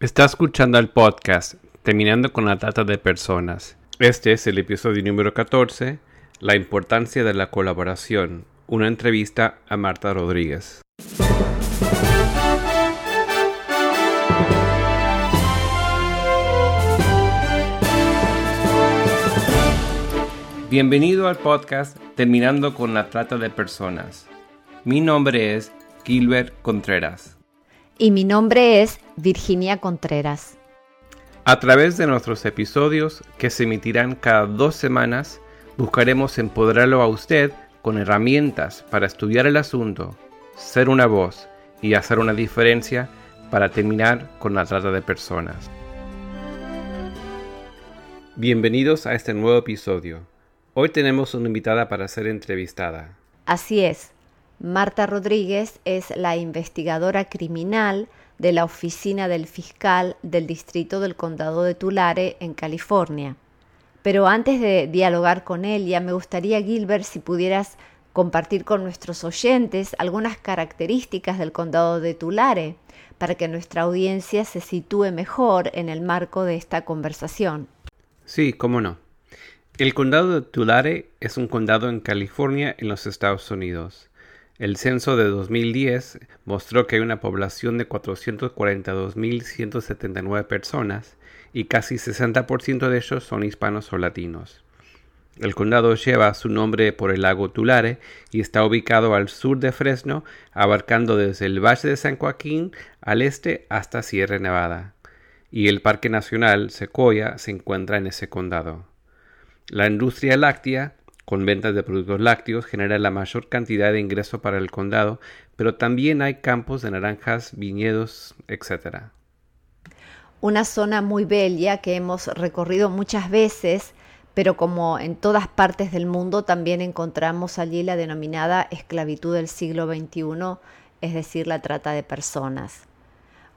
Está escuchando el podcast Terminando con la Trata de Personas. Este es el episodio número 14, La importancia de la colaboración, una entrevista a Marta Rodríguez. Bienvenido al podcast Terminando con la Trata de Personas. Mi nombre es Gilbert Contreras. Y mi nombre es Virginia Contreras. A través de nuestros episodios, que se emitirán cada dos semanas, buscaremos empoderarlo a usted con herramientas para estudiar el asunto, ser una voz y hacer una diferencia para terminar con la trata de personas. Bienvenidos a este nuevo episodio. Hoy tenemos una invitada para ser entrevistada. Así es. Marta Rodríguez es la investigadora criminal de la oficina del fiscal del distrito del condado de Tulare en California. Pero antes de dialogar con ella, me gustaría, Gilbert, si pudieras compartir con nuestros oyentes algunas características del condado de Tulare para que nuestra audiencia se sitúe mejor en el marco de esta conversación. Sí, cómo no. El condado de Tulare es un condado en California, en los Estados Unidos. El censo de 2010 mostró que hay una población de 442.179 personas y casi 60% de ellos son hispanos o latinos. El condado lleva su nombre por el lago Tulare y está ubicado al sur de Fresno, abarcando desde el Valle de San Joaquín al este hasta Sierra Nevada. Y el Parque Nacional Sequoia se encuentra en ese condado. La industria láctea con ventas de productos lácteos genera la mayor cantidad de ingreso para el condado, pero también hay campos de naranjas, viñedos, etc. Una zona muy bella que hemos recorrido muchas veces, pero como en todas partes del mundo también encontramos allí la denominada esclavitud del siglo XXI, es decir, la trata de personas.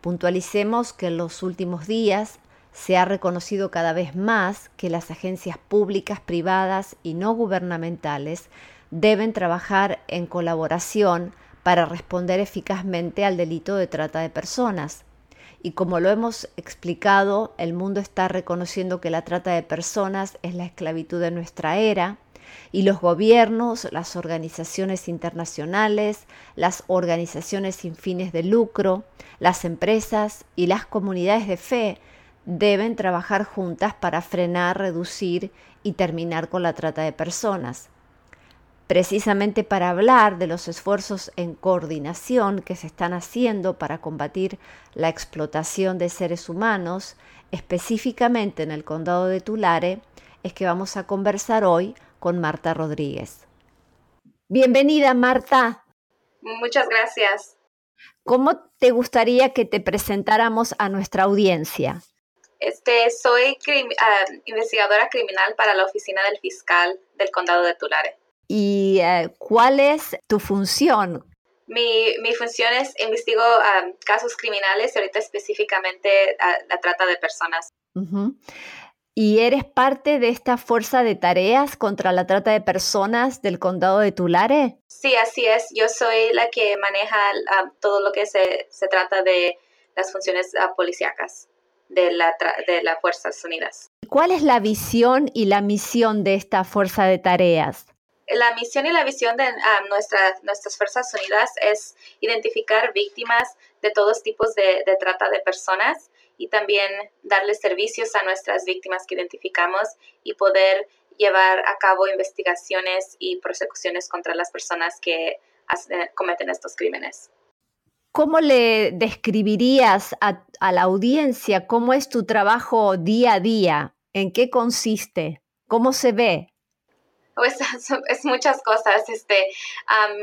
Puntualicemos que en los últimos días se ha reconocido cada vez más que las agencias públicas, privadas y no gubernamentales deben trabajar en colaboración para responder eficazmente al delito de trata de personas. Y como lo hemos explicado, el mundo está reconociendo que la trata de personas es la esclavitud de nuestra era y los gobiernos, las organizaciones internacionales, las organizaciones sin fines de lucro, las empresas y las comunidades de fe deben trabajar juntas para frenar, reducir y terminar con la trata de personas. Precisamente para hablar de los esfuerzos en coordinación que se están haciendo para combatir la explotación de seres humanos, específicamente en el condado de Tulare, es que vamos a conversar hoy con Marta Rodríguez. Bienvenida, Marta. Muchas gracias. ¿Cómo te gustaría que te presentáramos a nuestra audiencia? Este, soy ah, investigadora criminal para la oficina del fiscal del condado de Tulare. ¿Y eh, cuál es tu función? Mi, mi función es investigo ah, casos criminales y ahorita específicamente ah, la trata de personas. ¿Y eres parte de esta fuerza de tareas contra la trata de personas del condado de Tulare? Sí, así es. Yo soy la que maneja todo lo que se, se trata de las funciones policíacas de, la, de las Fuerzas Unidas. ¿Cuál es la visión y la misión de esta fuerza de tareas? La misión y la visión de ah, nuestras Fuerzas Unidas es identificar víctimas de todos tipos de, de trata de personas y también darles servicios a nuestras víctimas que identificamos y poder llevar a cabo investigaciones y prosecuciones contra las personas que cometen estos crímenes. ¿Cómo le describirías a, la audiencia cómo es tu trabajo día a día? ¿En qué consiste? ¿Cómo se ve? Pues es muchas cosas. Este,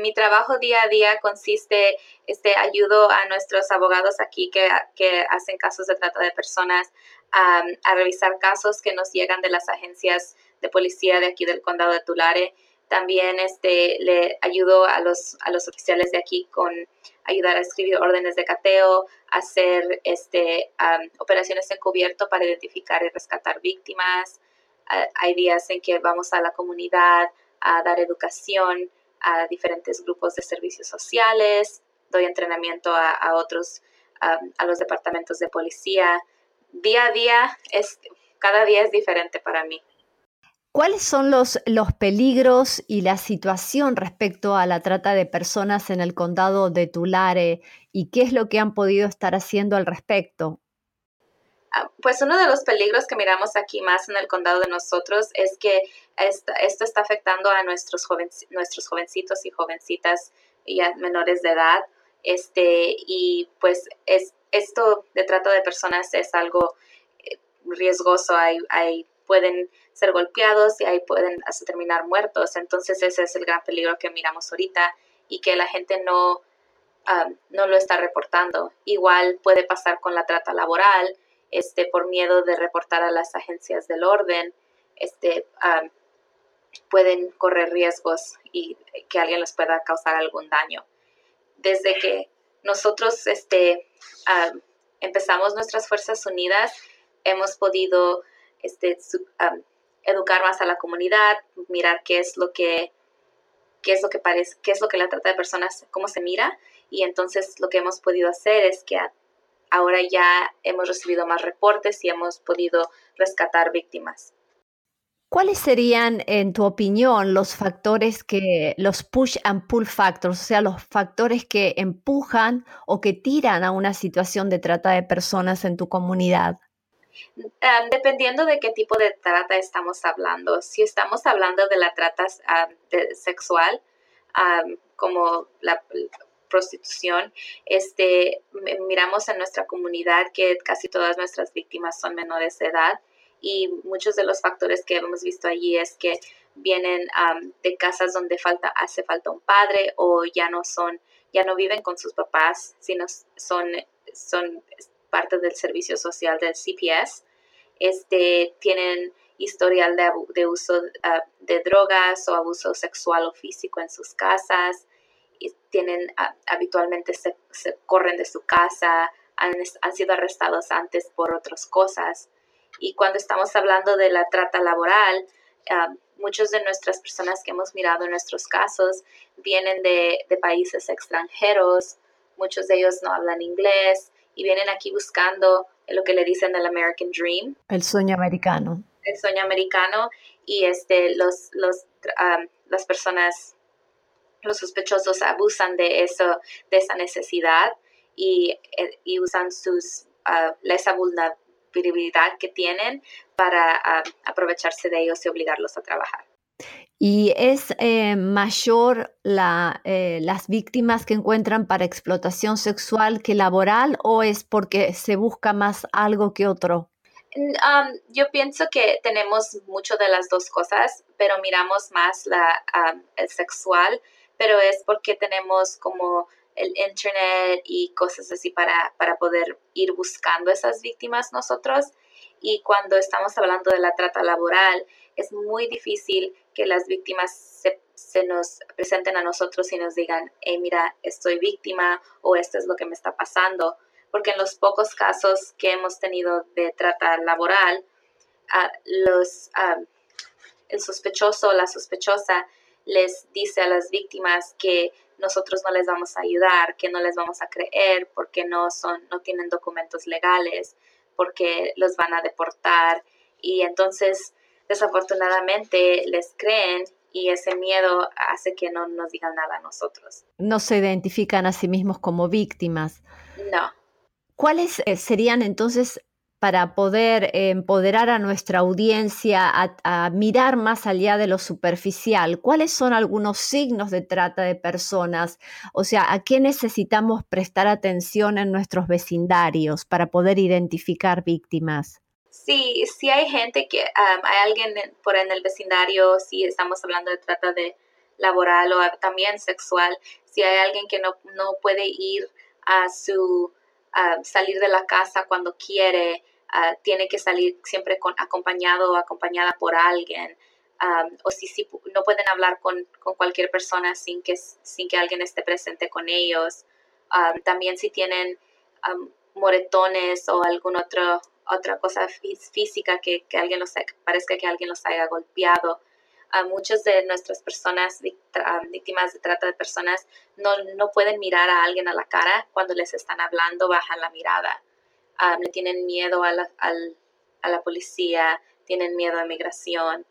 mi trabajo día a día consiste, este, ayudo a nuestros abogados aquí que, que hacen casos de trata de personas a revisar casos que nos llegan de las agencias de policía de aquí del condado de Tulare. También este, le ayudo a los, a los oficiales de aquí con ayudar a escribir órdenes de cateo, hacer este, operaciones encubierto para identificar y rescatar víctimas. hay días en que vamos a la comunidad a dar educación a diferentes grupos de servicios sociales, doy entrenamiento a, otros a los departamentos de policía. Día a día, es, cada día es diferente para mí. ¿Cuáles son los, los peligros y la situación respecto a la trata de personas en el condado de Tulare y qué es lo que han podido estar haciendo al respecto? Ah, pues uno de los peligros que miramos aquí más en el condado de nosotros es que esto, está afectando a nuestros, nuestros jovencitos y jovencitas y menores de edad. Este, y pues es, esto de trata de personas es algo eh, riesgoso. Hay, hay, pueden ser golpeados y ahí pueden hasta terminar muertos. Entonces ese es el gran peligro que miramos ahorita y que la gente no, no lo está reportando. Igual puede pasar con la trata laboral este, por miedo de reportar a las agencias del orden, este, pueden correr riesgos y que alguien les pueda causar algún daño. Desde que nosotros este, empezamos nuestras Fuerzas Unidas, hemos podido este, educar más a la comunidad, mirar qué es lo que qué es lo que parece, qué es lo que la trata de personas, cómo se mira, y entonces lo que hemos podido hacer es que ahora ya hemos recibido más reportes y hemos podido rescatar víctimas. ¿Cuáles serían, en tu opinión, los factores que, los push and pull factors, o sea, los factores que empujan o que tiran a una situación de trata de personas en tu comunidad? Dependiendo de qué tipo de trata estamos hablando. Si estamos hablando de la trata sexual, como la prostitución, este, miramos en nuestra comunidad que casi todas nuestras víctimas son menores de edad y muchos de los factores que hemos visto allí es que vienen de casas donde falta, hace falta un padre o ya no son, ya no viven con sus papás, sino son, son parte del servicio social del CPS. Este, tienen historial de, uso ah, de drogas o abuso sexual o físico en sus casas, tienen habitualmente se, corren de su casa, han, sido arrestados antes por otras cosas. Y cuando estamos hablando de la trata laboral, muchas muchos de nuestras personas que hemos mirado en nuestros casos vienen de, países extranjeros, muchos de ellos no hablan inglés y vienen aquí buscando lo que le dicen el American Dream. El sueño americano. El sueño americano y este, los, los, las personas los sospechosos abusan de eso, de esa necesidad y, eh, usan sus, uh, esa vulnerabilidad que tienen para ah, aprovecharse de ellos y obligarlos a trabajar. ¿Y es eh, mayor la, eh, las víctimas que encuentran para explotación sexual que laboral o es porque se busca más algo que otro? Um, yo pienso que tenemos mucho de las dos cosas, pero miramos más el sexual pero es porque tenemos como el internet y cosas así para, para poder ir buscando esas víctimas nosotros. Y cuando estamos hablando de la trata laboral, es muy difícil que las víctimas se, se, nos presenten a nosotros y nos digan, hey, mira, estoy víctima o esto es lo que me está pasando. Porque en los pocos casos que hemos tenido de trata laboral, uh, los, uh, el sospechoso o la sospechosa les dice a las víctimas que nosotros no les vamos a ayudar, que no les vamos a creer porque no son no tienen documentos legales, porque los van a deportar y entonces desafortunadamente les creen y ese miedo hace que no nos digan nada a nosotros. No se identifican a sí mismos como víctimas. No. ¿Cuáles eh, serían entonces para poder empoderar a nuestra audiencia a, mirar más allá de lo superficial? ¿Cuáles son algunos signos de trata de personas? O sea, ¿a qué necesitamos prestar atención en nuestros vecindarios para poder identificar víctimas? Sí, sí hay gente que, hay alguien por en el vecindario, si estamos hablando de trata de laboral o también sexual, si hay alguien que no, no puede ir a su salir de la casa cuando quiere, ah, tiene que salir siempre con, acompañado o acompañada por alguien. o si, si, no pueden hablar con, cualquier persona sin que, sin que alguien esté presente con ellos. también si tienen moretones o alguna otra cosa física que, alguien los parezca que alguien los haya golpeado. a muchas de nuestras personas víctimas de trata de personas no, no, pueden mirar a alguien a la cara cuando les están hablando, bajan la mirada. le tienen miedo a la, a la, policía, tienen miedo a migración.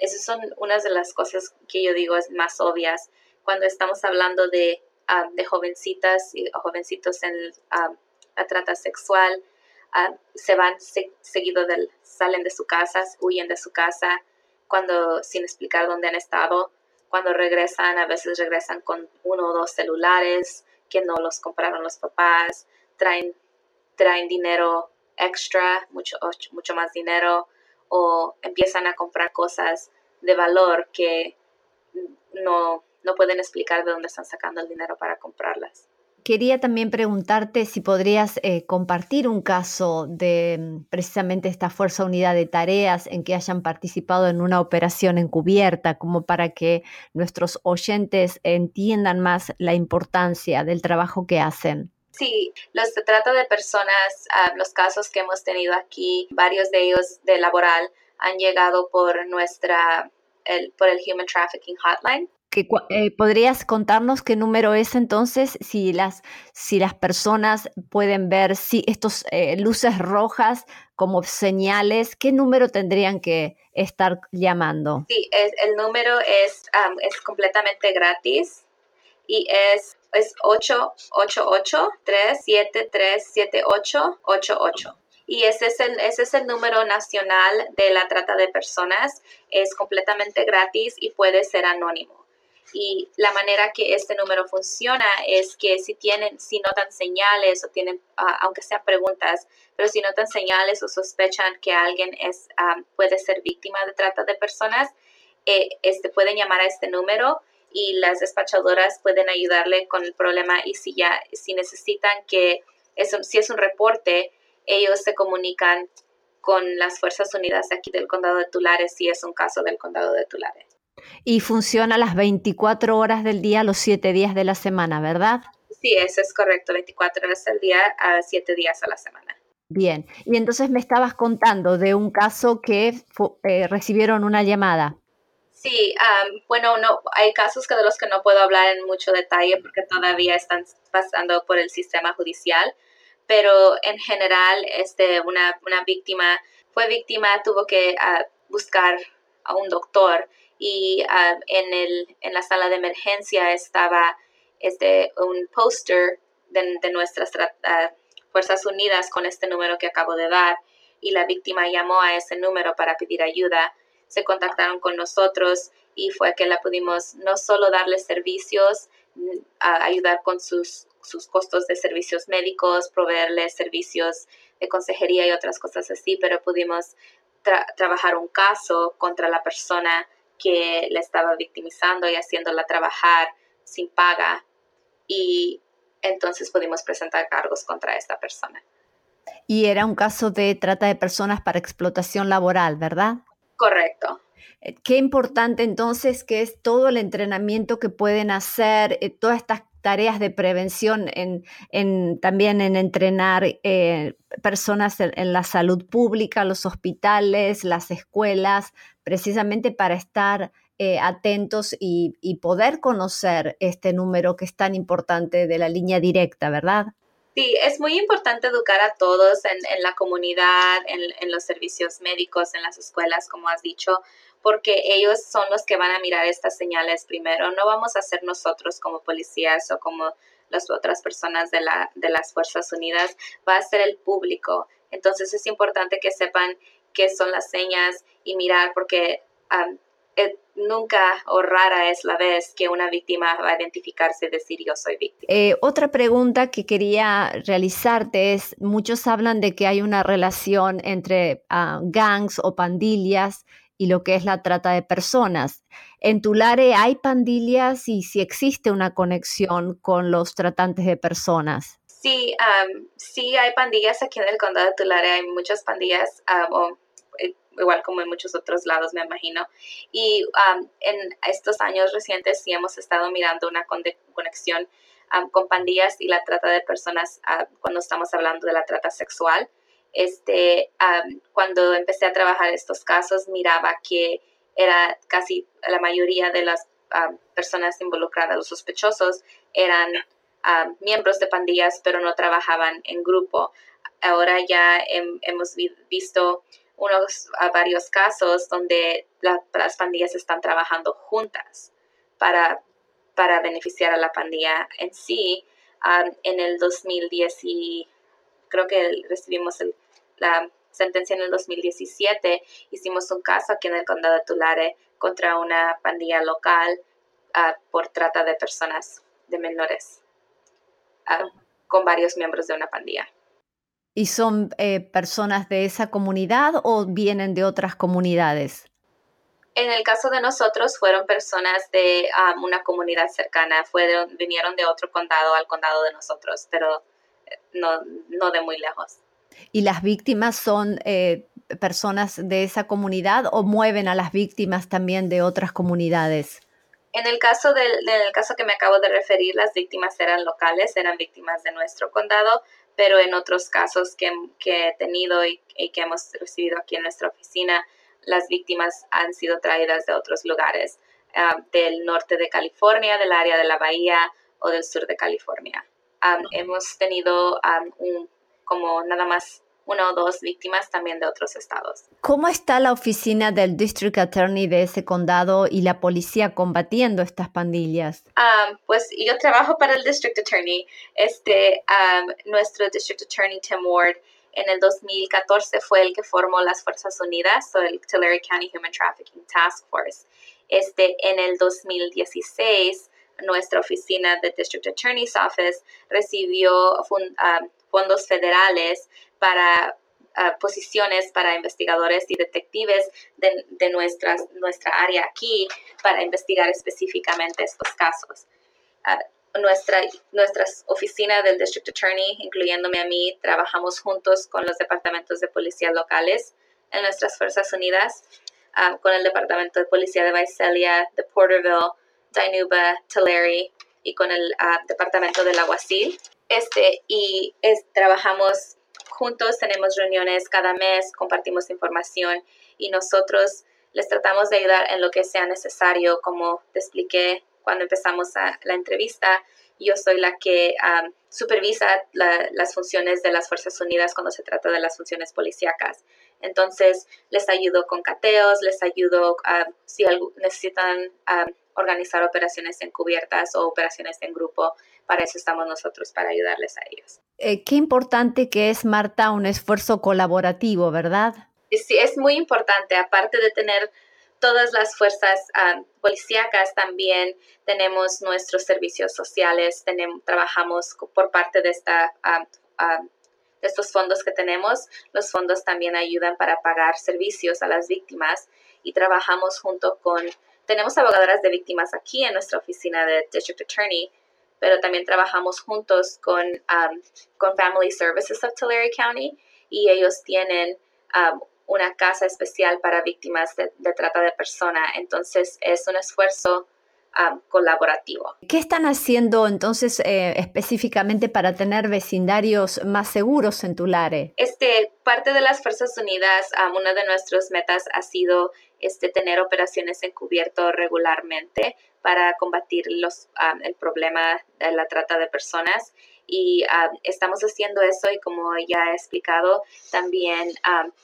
esas son unas de las cosas que yo digo es más obvias cuando estamos hablando de, de jovencitas y jovencitos en la trata sexual. Se van seguido del, salen de su casa, huyen de su casa, cuando sin explicar dónde han estado. Cuando regresan, a veces regresan con uno o dos celulares que no los compraron los papás, traen, traen dinero extra, mucho, mucho más dinero, o empiezan a comprar cosas de valor que no, no pueden explicar de dónde están sacando el dinero para comprarlas. Quería también preguntarte si podrías eh, compartir un caso de mm, precisamente esta Fuerza Unidad de Tareas en que hayan participado en una operación encubierta, como para que nuestros oyentes entiendan más la importancia del trabajo que hacen. Sí, los de trata de personas, ah, los casos que hemos tenido aquí, varios de ellos de laboral han llegado por nuestra, por el Human Trafficking Hotline eh, ¿Podrías contarnos qué número es entonces? Si las, si las personas pueden ver si estos eh, luces rojas como señales, ¿qué número tendrían que estar llamando? Sí, el número es, es completamente gratis y es, es 888-373-7888. Y ese es, el, ese es el número nacional de la trata de personas. Es completamente gratis y puede ser anónimo. Y la manera que este número funciona es que si tienen, si notan señales o tienen, ah, aunque sean preguntas, pero si notan señales o sospechan que alguien es, ah, puede ser víctima de trata de personas, eh, este, pueden llamar a este número y las despachadoras pueden ayudarle con el problema y si ya, si necesitan que, eso, si es un reporte, ellos se comunican con las Fuerzas Unidas aquí del Condado de Tulares si es un caso del Condado de Tulares. Y funciona las 24 horas del día, los 7 días de la semana, ¿verdad? Sí, eso es correcto, 24 horas al día, a 7 días a la semana. Bien, y entonces me estabas contando de un caso que eh, recibieron una llamada. Sí, bueno, no, hay casos que de los que no puedo hablar en mucho detalle porque todavía están pasando por el sistema judicial, pero en general, este, una, una víctima fue víctima, tuvo que uh, buscar a un doctor y ah, en, el, en la sala de emergencia estaba este, un póster de, nuestras uh, Fuerzas Unidas con este número que acabo de dar y la víctima llamó a ese número para pedir ayuda. Se contactaron con nosotros y fue que la pudimos no solo darle servicios, mm, ayudar con sus, sus costos de servicios médicos, proveerle servicios de consejería y otras cosas así, pero pudimos trabajar un caso contra la persona que la estaba victimizando y haciéndola trabajar sin paga y entonces pudimos presentar cargos contra esta persona. Y era un caso de trata de personas para explotación laboral, ¿verdad? Correcto. Eh, qué importante entonces que es todo el entrenamiento que pueden hacer, eh, todas estas tareas de prevención, en, también en entrenar eh, personas en, la salud pública, los hospitales, las escuelas, precisamente para estar eh, atentos y, poder conocer este número que es tan importante de la línea directa, ¿verdad? Sí, es muy importante educar a todos en, la comunidad, en, los servicios médicos, en las escuelas, como has dicho, porque ellos son los que van a mirar estas señales primero. No vamos a ser nosotros como policías o como las otras personas de las Fuerzas Unidas, va a ser el público. Entonces es importante que sepan qué son las señas y mirar porque eh, nunca o rara es la vez que una víctima va a identificarse y decir yo soy víctima. Eh, otra pregunta que quería realizarte es, muchos hablan de que hay una relación entre ah, gangs o pandillas y lo que es la trata de personas. ¿En Tulare hay pandillas y si existe una conexión con los tratantes de personas? Sí, sí hay pandillas aquí en el condado de Tulare, hay muchas pandillas, eh, igual como en muchos otros lados, me imagino. Y en estos años recientes sí hemos estado mirando una conexión con pandillas y la trata de personas ah, cuando estamos hablando de la trata sexual este, cuando empecé a trabajar estos casos, miraba que era casi la mayoría de las personas involucradas, los sospechosos, eran miembros de pandillas, pero no trabajaban en grupo. Ahora ya hemos visto unos varios casos donde las pandillas están trabajando juntas para, para beneficiar a la pandilla en sí. en el 2010 y creo que recibimos la sentencia en el 2017, hicimos un caso aquí en el condado de Tulare contra una pandilla local ah, por trata de personas de menores ah, con varios miembros de una pandilla. ¿Y son eh, personas de esa comunidad o vienen de otras comunidades? En el caso de nosotros fueron personas de ah, una comunidad cercana, fueron, vinieron de otro condado al condado de nosotros, pero eh, no, no de muy lejos. ¿Y las víctimas son eh, personas de esa comunidad o mueven a las víctimas también de otras comunidades? En el caso del, caso que me acabo de referir, las víctimas eran locales, eran víctimas de nuestro condado, pero en otros casos que, he tenido y, que hemos recibido aquí en nuestra oficina, las víctimas han sido traídas de otros lugares, ah, del norte de California, del área de la bahía o del sur de California. Ah, hemos tenido un como nada más una o dos víctimas también de otros estados. ¿Cómo está la oficina del District Attorney de ese condado y la policía combatiendo estas pandillas? Um, pues yo trabajo para el District Attorney. Este, um, nuestro District Attorney Tim Ward en el 2014 fue el que formó las Fuerzas Unidas, o el Tulare County Human Trafficking Task Force. Este, en el 2016 nuestra oficina de District Attorney's Office recibió um, fondos federales para uh, posiciones para investigadores y detectives de, nuestras, nuestra área aquí para investigar específicamente estos casos. Uh, nuestra, nuestra oficina del District Attorney, incluyéndome a mí, trabajamos juntos con los departamentos de policía locales en nuestras Fuerzas Unidas, uh, con el Departamento de Policía de Visalia, de Porterville, Dinuba, Tulare y con el Departamento del Aguacil este, y trabajamos juntos, tenemos reuniones cada mes, compartimos información y nosotros les tratamos de ayudar en lo que sea necesario, como te expliqué cuando empezamos la entrevista. Yo soy la que supervisa las funciones de las Fuerzas Unidas cuando se trata de las funciones policíacas. Entonces, les ayudo con cateos, les ayudo si necesitan organizar operaciones encubiertas o operaciones en grupo. Para eso estamos nosotros, para ayudarles a ellos. Eh, qué importante que es, Marta, un esfuerzo colaborativo, ¿verdad? Sí, es muy importante, aparte de tener todas las fuerzas um, policíacas también tenemos nuestros servicios sociales, tenemos, trabajamos por parte de, esta, de estos fondos que tenemos. Los fondos también ayudan para pagar servicios a las víctimas y trabajamos junto con tenemos abogadoras de víctimas aquí en nuestra oficina de District Attorney, pero también trabajamos juntos con, um, con Family Services of Tulare County y ellos tienen um, una casa especial para víctimas de, trata de persona. Entonces es un esfuerzo um, colaborativo. ¿Qué están haciendo entonces eh, específicamente para tener vecindarios más seguros en Tulare? Este, parte de las Fuerzas Unidas, una de nuestras metas ha sido este, tener operaciones encubierto regularmente para combatir los, el problema de la trata de personas. Y estamos haciendo eso y como ya he explicado, también,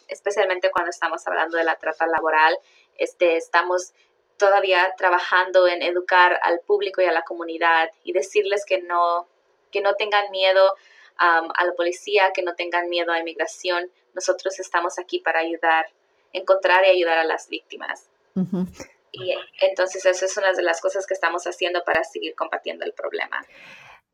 especialmente cuando estamos hablando de la trata laboral, este, estamos todavía trabajando en educar al público y a la comunidad y decirles que no, que no tengan miedo a la policía, que no tengan miedo a inmigración. Nosotros estamos aquí para ayudar encontrar y ayudar a las víctimas. Y entonces eso es una de las cosas que estamos haciendo para seguir combatiendo el problema.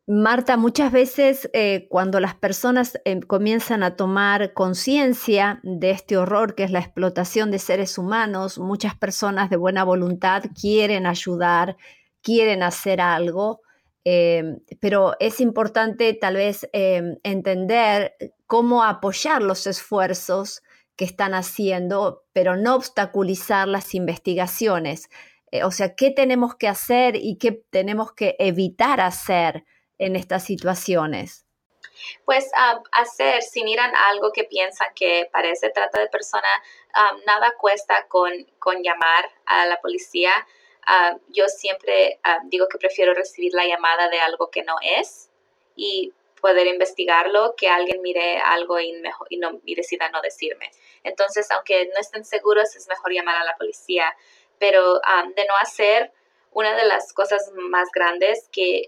Marta, muchas veces eh, cuando las personas em, comienzan a tomar conciencia de este horror que es la explotación de seres humanos, muchas personas de buena voluntad quieren ayudar, quieren hacer algo, em, pero es importante tal vez em, entender cómo apoyar los esfuerzos que están haciendo, pero no obstaculizar las investigaciones. Eh, o sea, ¿qué tenemos que hacer y qué tenemos que evitar hacer en estas situaciones? Pues hacer, si miran algo que piensan que parece trata de persona, nada cuesta con, con, llamar a la policía. yo siempre digo que prefiero recibir la llamada de algo que no es y poder investigarlo que alguien mire algo y, mejor, y, no, y decida no decirme. Entonces, aunque no estén seguros, es mejor llamar a la policía. Pero de no hacer, una de las cosas más grandes que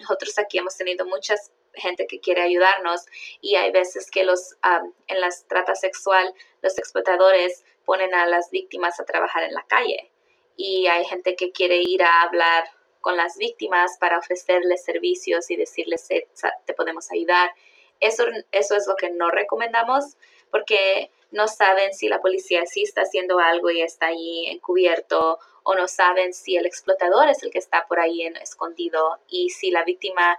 nosotros aquí hemos tenido muchas gente que quiere ayudarnos y hay veces que los en las trata sexual los explotadores ponen a las víctimas a trabajar en la calle y hay gente que quiere ir a hablar con las víctimas para ofrecerles servicios y decirles te podemos ayudar. Eso, eso es lo que no recomendamos porque no saben si la policía sí está haciendo algo y está ahí encubierto o no saben si el explotador es el que está por ahí en, escondido y si la víctima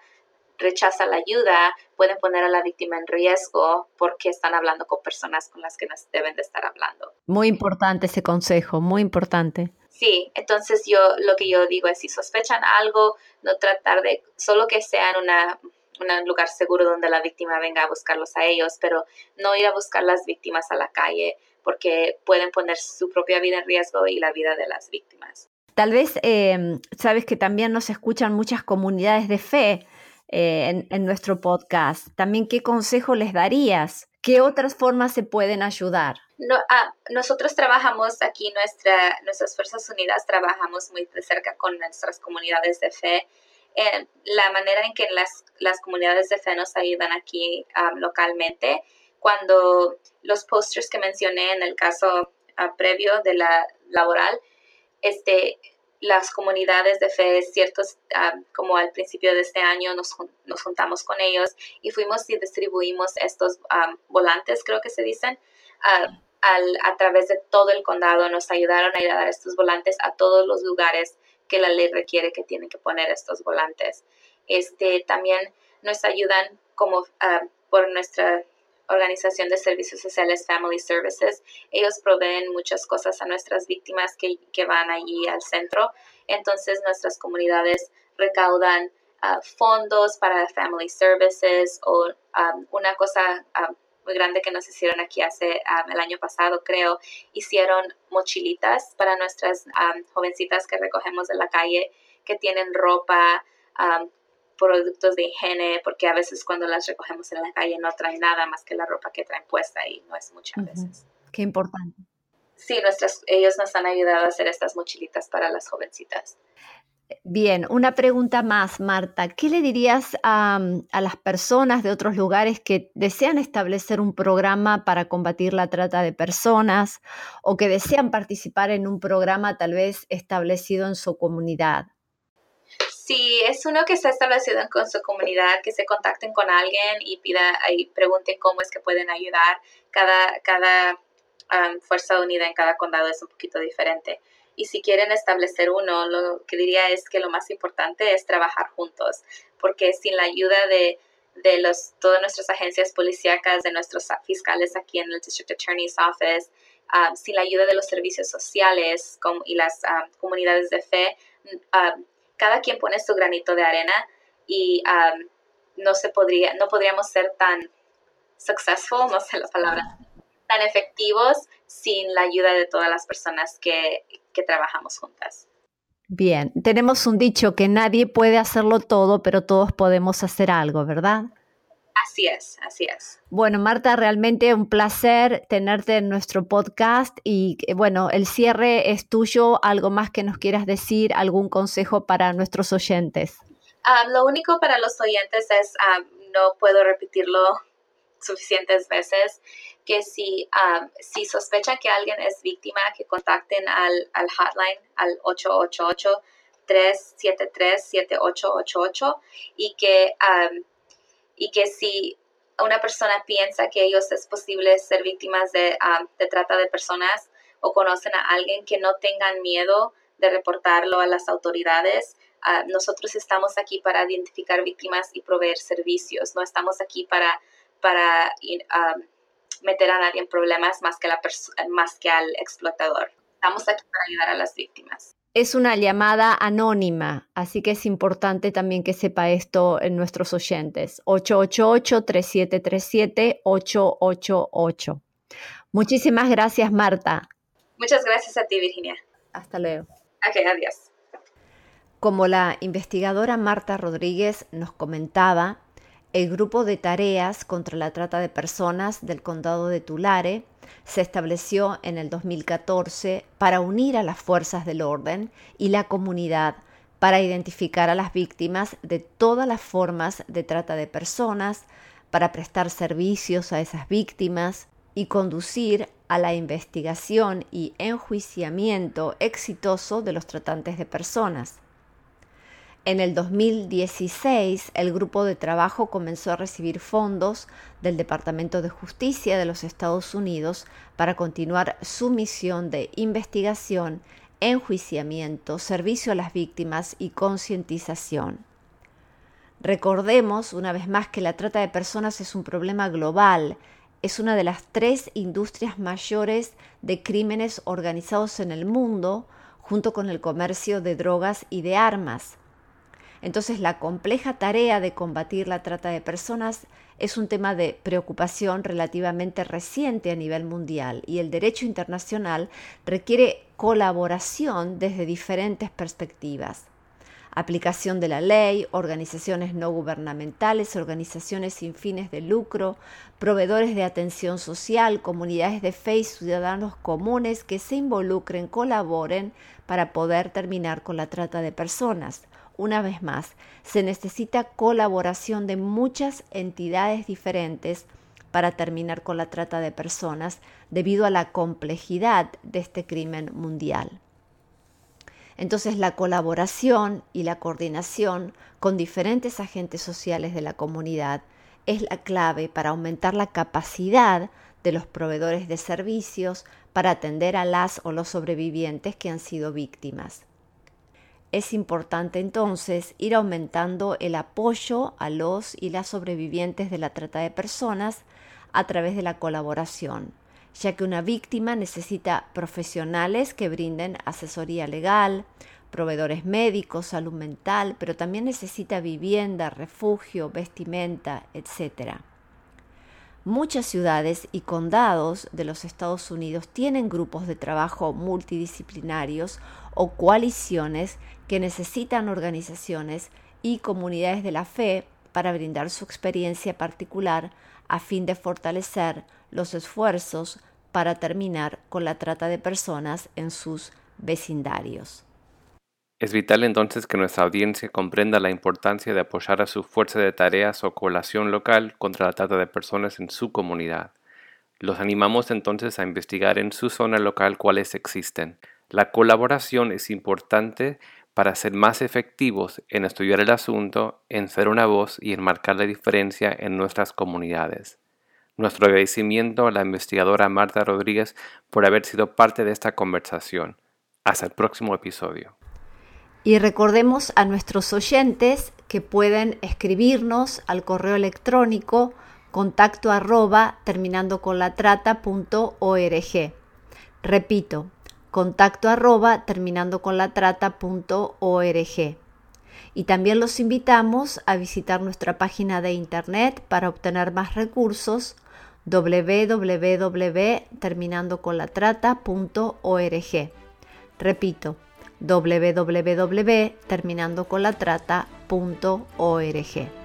rechaza la ayuda, pueden poner a la víctima en riesgo porque están hablando con personas con las que no deben de estar hablando. Muy importante ese consejo, muy importante. Sí, entonces yo lo que yo digo es si sospechan algo, no tratar de, solo que sea en una, un lugar seguro donde la víctima venga a buscarlos a ellos, pero no ir a buscar las víctimas a la calle porque pueden poner su propia vida en riesgo y la vida de las víctimas. Tal vez em, sabes que también nos escuchan muchas comunidades de fe eh, en, nuestro podcast. También, ¿qué consejo les darías? ¿Qué otras formas se pueden ayudar? Ah, nosotros trabajamos aquí, nuestra, nuestras Fuerzas Unidas trabajamos muy de cerca con nuestras comunidades de fe. la manera en que las, las, comunidades de fe nos ayudan aquí localmente, cuando los posters que mencioné en el caso ah, previo de la laboral, este, las comunidades de fe, ciertos, ah, como al principio de este año nos, nos, juntamos con ellos y fuimos y distribuimos estos ah, volantes, creo que se dicen, ah, al, a través de todo el condado. Nos ayudaron a ir a dar estos volantes a todos los lugares que la ley requiere que tienen que poner estos volantes. Este, también nos ayudan como por nuestra organización de servicios sociales Family Services. Ellos proveen muchas cosas a nuestras víctimas que, que van allí al centro. Entonces nuestras comunidades recaudan ah, fondos para Family Services o um, una cosa um, muy grande que nos hicieron aquí hace um, el año pasado, creo, hicieron mochilitas para nuestras jovencitas que recogemos de la calle que tienen ropa, productos de higiene, porque a veces cuando las recogemos en la calle no traen nada más que la ropa que traen puesta y no es muchas veces. Qué importante. Sí, nuestras, ellos nos han ayudado a hacer estas mochilitas para las jovencitas. Bien, una pregunta más, Marta. ¿Qué le dirías a, a, las personas de otros lugares que desean establecer un programa para combatir la trata de personas o que desean participar en un programa tal vez establecido en su comunidad? Si es uno que está establecido con su comunidad, que se contacten con alguien y pida y pregunten cómo es que pueden ayudar. Cada, cada um, fuerza unida en cada condado es un poquito diferente. Y si quieren establecer uno, lo que diría es que lo más importante es trabajar juntos, porque sin la ayuda de, de los, todas nuestras agencias policíacas, de nuestros fiscales aquí en el District Attorney's Office, sin la ayuda de los servicios sociales y las comunidades de fe, cada quien pone su granito de arena y no se podría, no podríamos ser tan successful, no sé la palabra, tan efectivos sin la ayuda de todas las personas que, que trabajamos juntas. Bien, tenemos un dicho que nadie puede hacerlo todo, pero todos podemos hacer algo, ¿verdad? Así es, así es. Bueno, Marta, realmente un placer tenerte en nuestro podcast y eh, bueno, el cierre es tuyo. ¿Algo más que nos quieras decir? ¿Algún consejo para nuestros oyentes? Ah, lo único para los oyentes es, ah, no puedo repetirlo suficientes veces, que si, ah, si sospechan que alguien es víctima, que contacten al, al hotline al 888 373 7888 y que y que si una persona piensa que ellos es posible ser víctimas de, um, de trata de personas o conocen a alguien que no tengan miedo de reportarlo a las autoridades. Uh, nosotros estamos aquí para identificar víctimas y proveer servicios. No estamos aquí para, para meter a nadie en problemas más que, la más que al explotador. Estamos aquí para ayudar a las víctimas. Es una llamada anónima, así que es importante también que sepa esto en nuestros oyentes. 888-3737-888. Muchísimas gracias, Marta. Muchas gracias a ti, Virginia. Hasta luego. Ok, adiós. Como la investigadora Marta Rodríguez nos comentaba, el grupo de tareas contra la trata de personas del condado de Tulare se estableció en el 2014 para unir a las fuerzas del orden y la comunidad para identificar a las víctimas de todas las formas de trata de personas, para prestar servicios a esas víctimas y conducir a la investigación y enjuiciamiento exitoso de los tratantes de personas. En el 2016, el grupo de trabajo comenzó a recibir fondos del Departamento de Justicia de los Estados Unidos para continuar su misión de investigación, enjuiciamiento, servicio a las víctimas y concientización. Recordemos una vez más que la trata de personas es un problema global, es una de las tres industrias mayores de crímenes organizados en el mundo, junto con el comercio de drogas y de armas. Entonces la compleja tarea de combatir la trata de personas es un tema de preocupación relativamente reciente a nivel mundial y el derecho internacional requiere colaboración desde diferentes perspectivas. Aplicación de la ley, organizaciones no gubernamentales, organizaciones sin fines de lucro, proveedores de atención social, comunidades de fe y ciudadanos comunes que se involucren, colaboren para poder terminar con la trata de personas una vez más, se necesita colaboración de muchas entidades diferentes para terminar con la trata de personas debido a la complejidad de este crimen mundial. Entonces la colaboración y la coordinación con diferentes agentes sociales de la comunidad es la clave para aumentar la capacidad de los proveedores de servicios para atender a las o los sobrevivientes que han sido víctimas. Es importante entonces ir aumentando el apoyo a los y las sobrevivientes de la trata de personas a través de la colaboración, ya que una víctima necesita profesionales que brinden asesoría legal, proveedores médicos, salud mental, pero también necesita vivienda, refugio, vestimenta, etc. Muchas ciudades y condados de los Estados Unidos tienen grupos de trabajo multidisciplinarios o coaliciones que necesitan organizaciones y comunidades de la fe para brindar su experiencia particular a fin de fortalecer los esfuerzos para terminar con la trata de personas en sus vecindarios. Es vital entonces que nuestra audiencia comprenda la importancia de apoyar a su fuerza de tareas o coalición local contra la trata de personas en su comunidad. Los animamos entonces a investigar en su zona local cuáles existen. La colaboración es importante para ser más efectivos en estudiar el asunto, en ser una voz y en marcar la diferencia en nuestras comunidades. Nuestro agradecimiento a la investigadora Marta Rodríguez por haber sido parte de esta conversación. Hasta el próximo episodio. Y recordemos a nuestros oyentes que pueden escribirnos al correo electrónico contacto arroba terminando con la trata.org. Repito, contacto arroba terminando con la trata.org. Y también los invitamos a visitar nuestra página de internet para obtener más recursos www.terminandoconlatrata.org. Repito, www.terminandoconlatrata.org.